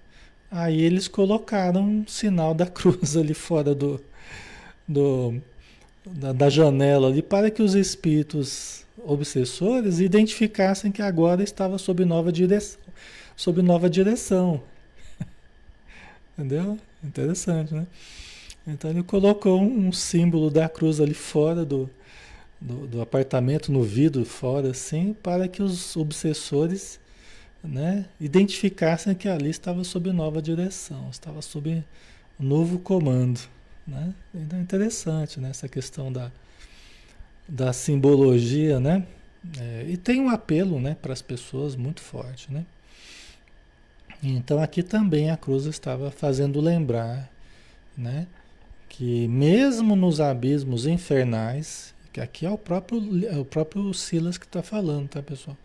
S1: Aí eles colocaram um sinal da [LAUGHS] cruz ali fora do, do da, da, janela ali para que os espíritos obsessores identificassem que agora estava sob nova direção, sob nova direção. [LAUGHS] Entendeu? Interessante, né? Então ele colocou um símbolo da cruz ali fora do, do, do apartamento, no vidro fora, assim, para que os obsessores né, identificassem que ali estava sob nova direção, estava sob novo comando. Né? Então é interessante né, essa questão da, da simbologia, né? É, e tem um apelo né, para as pessoas muito forte. Né? Então aqui também a cruz estava fazendo lembrar né, que mesmo nos abismos infernais, que aqui é o próprio, é o próprio Silas que está falando, tá pessoal?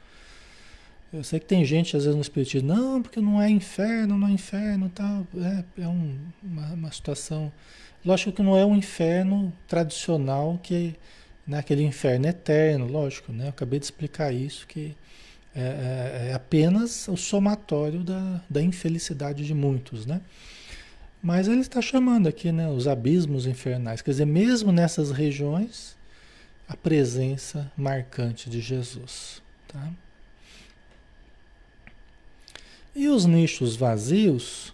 S1: Eu sei que tem gente às vezes no espiritismo, não, porque não é inferno, não é inferno, tal. É, é um, uma, uma, situação. Lógico que não é um inferno tradicional que né, aquele inferno eterno, lógico, né? Eu acabei de explicar isso que é, é, é apenas o somatório da, da infelicidade de muitos, né? Mas ele está chamando aqui, né, os abismos infernais. Quer dizer, mesmo nessas regiões, a presença marcante de Jesus, tá? E os nichos vazios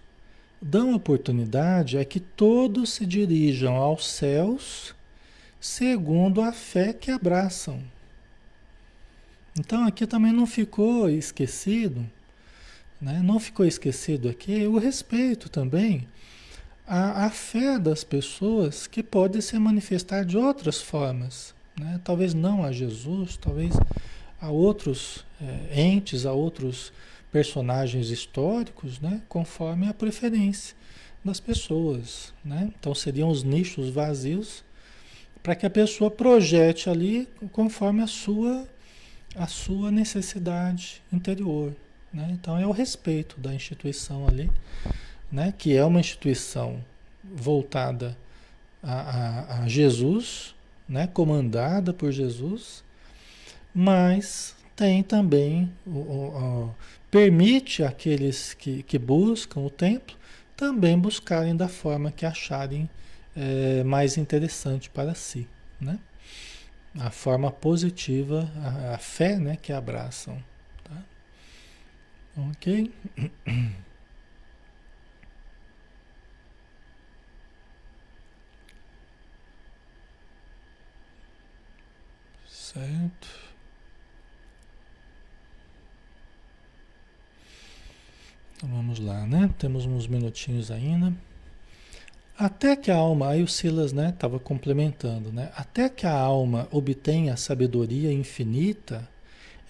S1: dão oportunidade a que todos se dirijam aos céus segundo a fé que abraçam. Então aqui também não ficou esquecido, né? não ficou esquecido aqui o respeito também à, à fé das pessoas que pode se manifestar de outras formas. Né? Talvez não a Jesus, talvez a outros é, entes, a outros personagens históricos, né, conforme a preferência das pessoas, né? Então seriam os nichos vazios para que a pessoa projete ali conforme a sua a sua necessidade interior, né? Então é o respeito da instituição ali, né? Que é uma instituição voltada a, a, a Jesus, né? Comandada por Jesus, mas tem também o, o, permite àqueles que, que buscam o templo também buscarem da forma que acharem é, mais interessante para si, né? A forma positiva, a, a fé, né, que abraçam, tá? Ok? [CLEARS THROAT] Certo. Vamos lá, né? Temos uns minutinhos ainda. Até que a alma, aí o Silas, né, estava complementando, né? Até que a alma obtenha sabedoria infinita,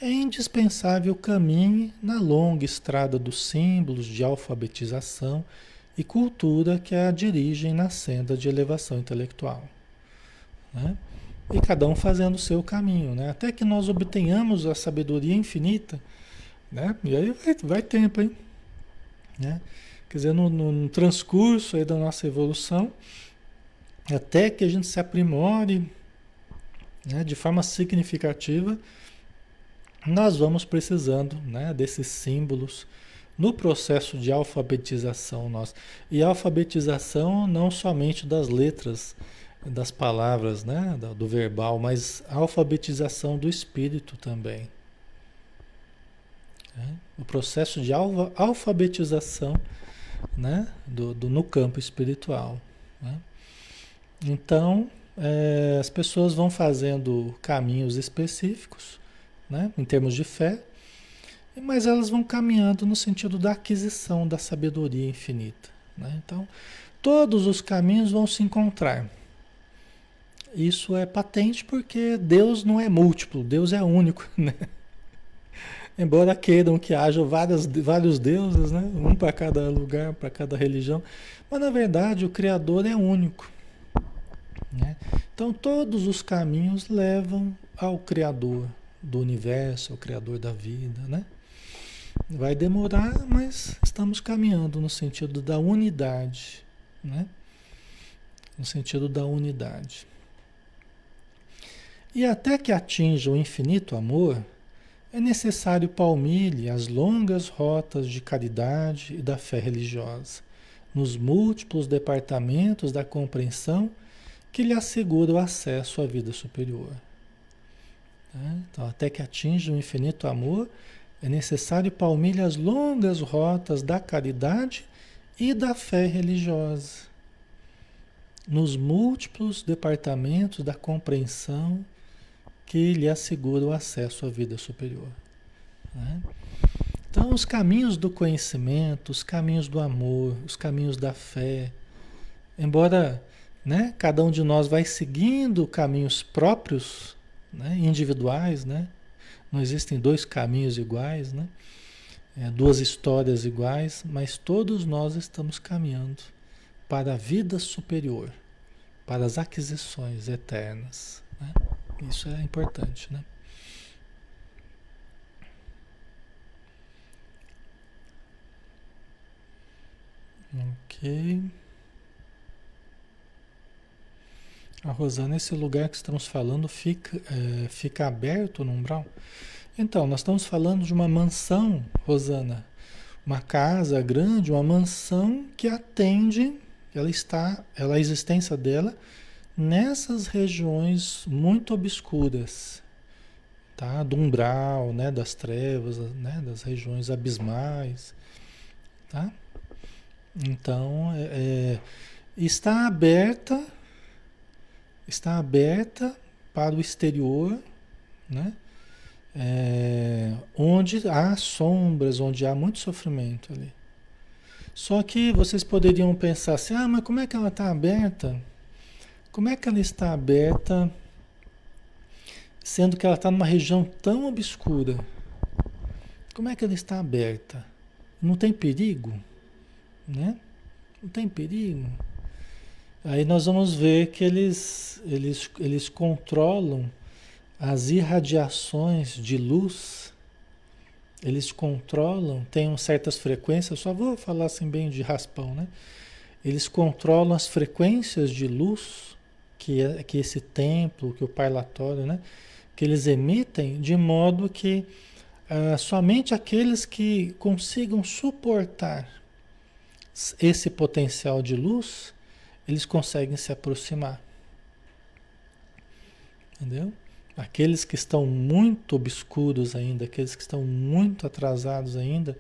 S1: é indispensável caminhe na longa estrada dos símbolos de alfabetização e cultura que a dirigem na senda de elevação intelectual. Né? E cada um fazendo o seu caminho, né? Até que nós obtenhamos a sabedoria infinita, né? E aí vai, vai tempo, hein? Né? Quer dizer, no, no, transcurso aí da nossa evolução, até que a gente se aprimore né, de forma significativa, nós vamos precisando né, desses símbolos no processo de alfabetização nosso. E alfabetização não somente das letras, das palavras, né, do verbal, mas alfabetização do espírito também. Né? O processo de alfabetização né? do, do no campo espiritual. Né? Então, é, as pessoas vão fazendo caminhos específicos, né? em termos de fé, mas elas vão caminhando no sentido da aquisição da sabedoria infinita. Né? Então, todos os caminhos vão se encontrar. Isso é patente porque Deus não é múltiplo, Deus é único. [LAUGHS] Né? Embora queiram que haja várias, vários deuses, né? um para cada lugar, para cada religião, mas na verdade o Criador é único. Né? Então todos os caminhos levam ao Criador do universo, ao Criador da vida. Né? Vai demorar, mas estamos caminhando no sentido da unidade. Né? No sentido da unidade. E até que atinja o infinito amor, é necessário palmilhe as longas rotas de caridade e da fé religiosa, nos múltiplos departamentos da compreensão que lhe assegura o acesso à vida superior. Né? Então, até que atinja o infinito amor, é necessário palmilhe as longas rotas da caridade e da fé religiosa, nos múltiplos departamentos da compreensão que lhe assegura o acesso à vida superior. Né? Então, os caminhos do conhecimento, os caminhos do amor, os caminhos da fé, embora né, cada um de nós vai seguindo caminhos próprios, né, individuais, né? não existem dois caminhos iguais, né? É, duas histórias iguais, mas todos nós estamos caminhando para a vida superior. para as aquisições eternas. Né? Isso é importante, né? Ok. A Rosana, esse lugar que estamos falando fica, é, fica aberto no umbral? Então, nós estamos falando de uma mansão, Rosana. Uma casa grande, uma mansão que atende, ela está, ela, a existência dela nessas regiões muito obscuras, tá? Do umbral, né? Das trevas, né? Das regiões abismais, tá? Então, é, é, está aberta, está aberta para o exterior, né? É, onde há sombras, onde há muito sofrimento ali. Só que vocês poderiam pensar assim, ah, mas como é que ela está aberta? Como é que ela está aberta, sendo que ela está numa região tão obscura? Como é que ela está aberta? Não tem perigo? né? Não tem perigo. Aí nós vamos ver que eles, eles, eles controlam as irradiações de luz, eles controlam, tem certas frequências, só vou falar assim bem de raspão, né? Eles controlam as frequências de luz que, que esse templo, que o parlatório, né? Que eles emitem de modo que ah, somente aqueles que consigam suportar esse potencial de luz, eles conseguem se aproximar. Entendeu? Aqueles que estão muito obscuros ainda, aqueles que estão muito atrasados ainda,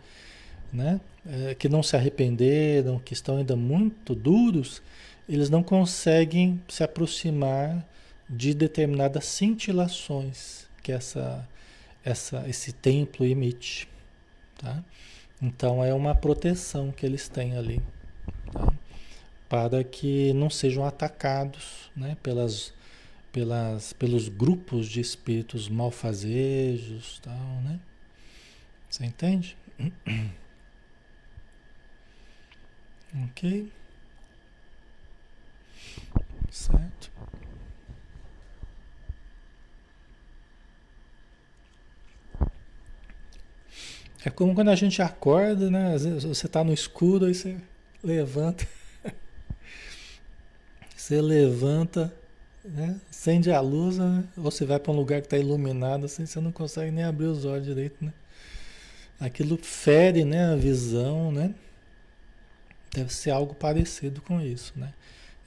S1: né? É, que não se arrependeram, que estão ainda muito duros, eles não conseguem se aproximar de determinadas cintilações que essa, essa, esse templo emite. Tá? Então é uma proteção que eles têm ali, tá? para que não sejam atacados né? pelas, pelas, pelos grupos de espíritos malfazejos, tal, né? Você entende? [CLEARS THROAT] ok? Certo? É como quando a gente acorda, né? Às vezes você está no escuro e você levanta. [LAUGHS] você levanta, né? acende a luz, né? ou você vai para um lugar que está iluminado, assim, você não consegue nem abrir os olhos direito, né? Aquilo fere né, a visão, né? Deve ser algo parecido com isso, né?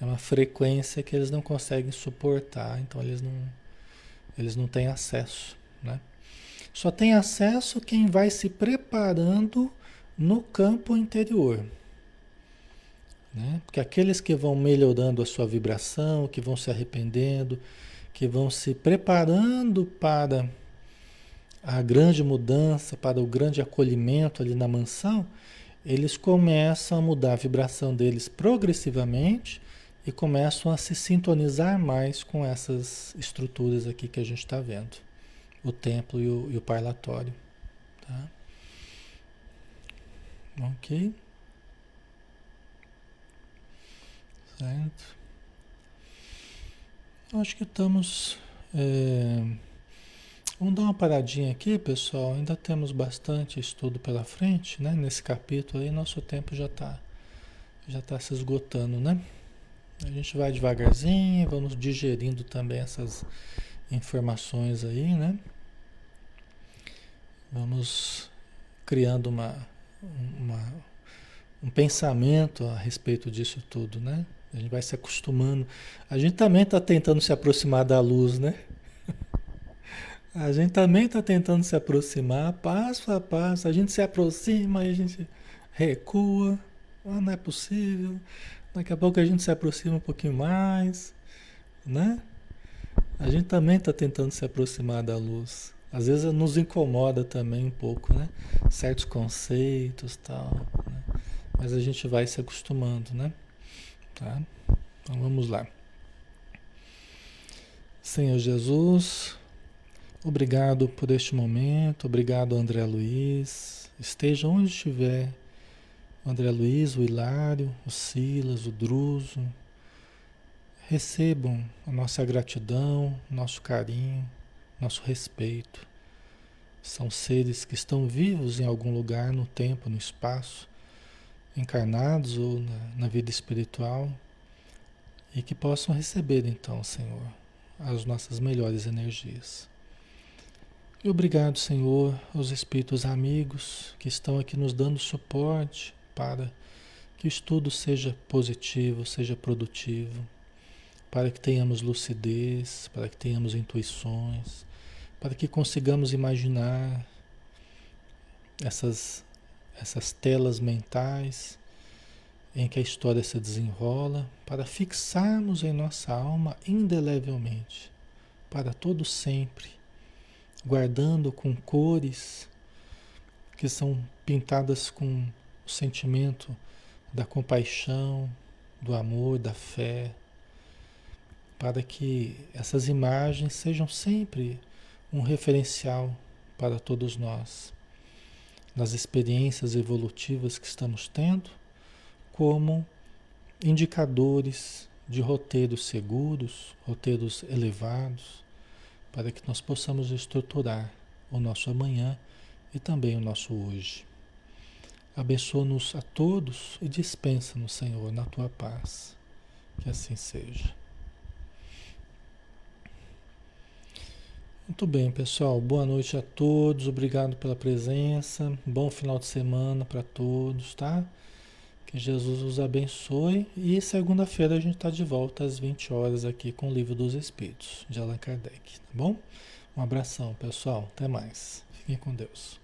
S1: É uma frequência que eles não conseguem suportar, então eles não, eles não têm acesso, né? Só tem acesso quem vai se preparando no campo interior. Né? Porque aqueles que vão melhorando a sua vibração, que vão se arrependendo, que vão se preparando para a grande mudança, para o grande acolhimento ali na mansão, eles começam a mudar a vibração deles progressivamente e começam a se sintonizar mais com essas estruturas aqui que a gente está vendo o templo e o, e o parlatório. Tá? Ok? Certo? Acho que estamos. É... Vamos dar uma paradinha aqui, pessoal. Ainda temos bastante estudo pela frente, né? Nesse capítulo aí, nosso tempo já está já tá se esgotando, né? A gente vai devagarzinho, vamos digerindo também essas informações aí, né? Vamos criando uma, uma, um pensamento a respeito disso tudo, né? A gente vai se acostumando. A gente também está tentando se aproximar da luz, né? [LAUGHS] A gente também está tentando se aproximar, passo a passo. A gente se aproxima e a gente recua. Ah, não é possível. Daqui a pouco a gente se aproxima um pouquinho mais, né? A gente também está tentando se aproximar da luz. Às vezes nos incomoda também um pouco, né? Certos conceitos tal, né? Mas a gente vai se acostumando, né? Tá? Então vamos lá. Senhor Jesus, obrigado por este momento, obrigado André Luiz. Esteja onde estiver, o André Luiz, o Hilário, o Silas, o Druso, recebam a nossa gratidão, nosso carinho, nosso respeito. São seres que estão vivos em algum lugar no tempo, no espaço, encarnados ou na, na vida espiritual, e que possam receber então, Senhor, as nossas melhores energias. E obrigado, Senhor, aos espíritos amigos que estão aqui nos dando suporte para que o estudo seja positivo, seja produtivo, para que tenhamos lucidez, para que tenhamos intuições, para que consigamos imaginar essas, essas telas mentais em que a história se desenrola, para fixarmos em nossa alma indelevelmente, para todo sempre, guardando com cores que são pintadas com o sentimento da compaixão, do amor, da fé, para que essas imagens sejam sempre um referencial para todos nós, nas experiências evolutivas que estamos tendo, como indicadores de roteiros seguros, roteiros elevados, para que nós possamos estruturar o nosso amanhã e também o nosso hoje. Abençoa-nos a todos e dispensa-nos, Senhor, na tua paz. Que assim seja. Muito bem, pessoal. Boa noite a todos. Obrigado pela presença. Bom final de semana para todos, tá? Que Jesus os abençoe. E segunda-feira a gente está de volta às 20 horas aqui com o Livro dos Espíritos, de Allan Kardec, tá bom? Um abração, pessoal. Até mais. Fiquem com Deus.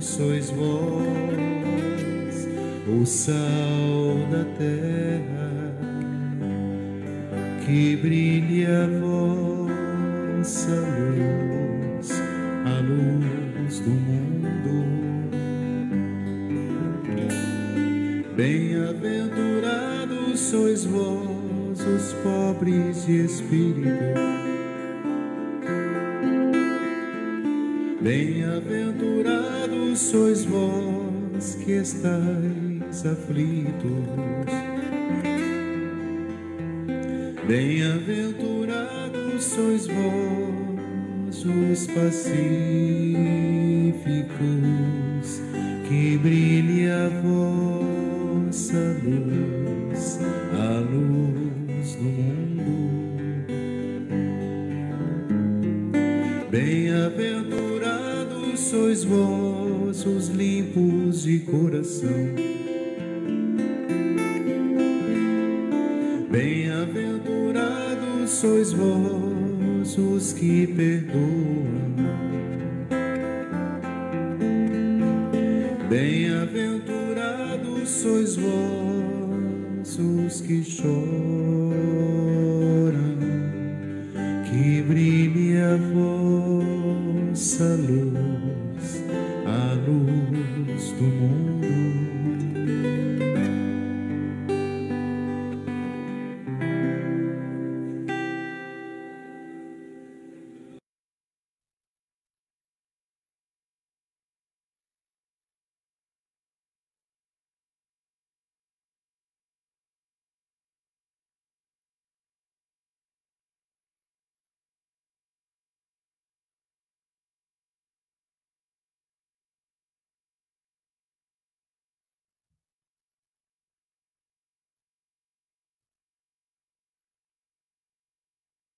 S2: sois vós, o sal da terra, que brilhe a vossa luz, a luz do mundo. Bem-aventurados sois vós, os pobres de espírito Bem-aventurados sois vós que estáis aflitos. Bem-aventurados sois vós os pacíficos,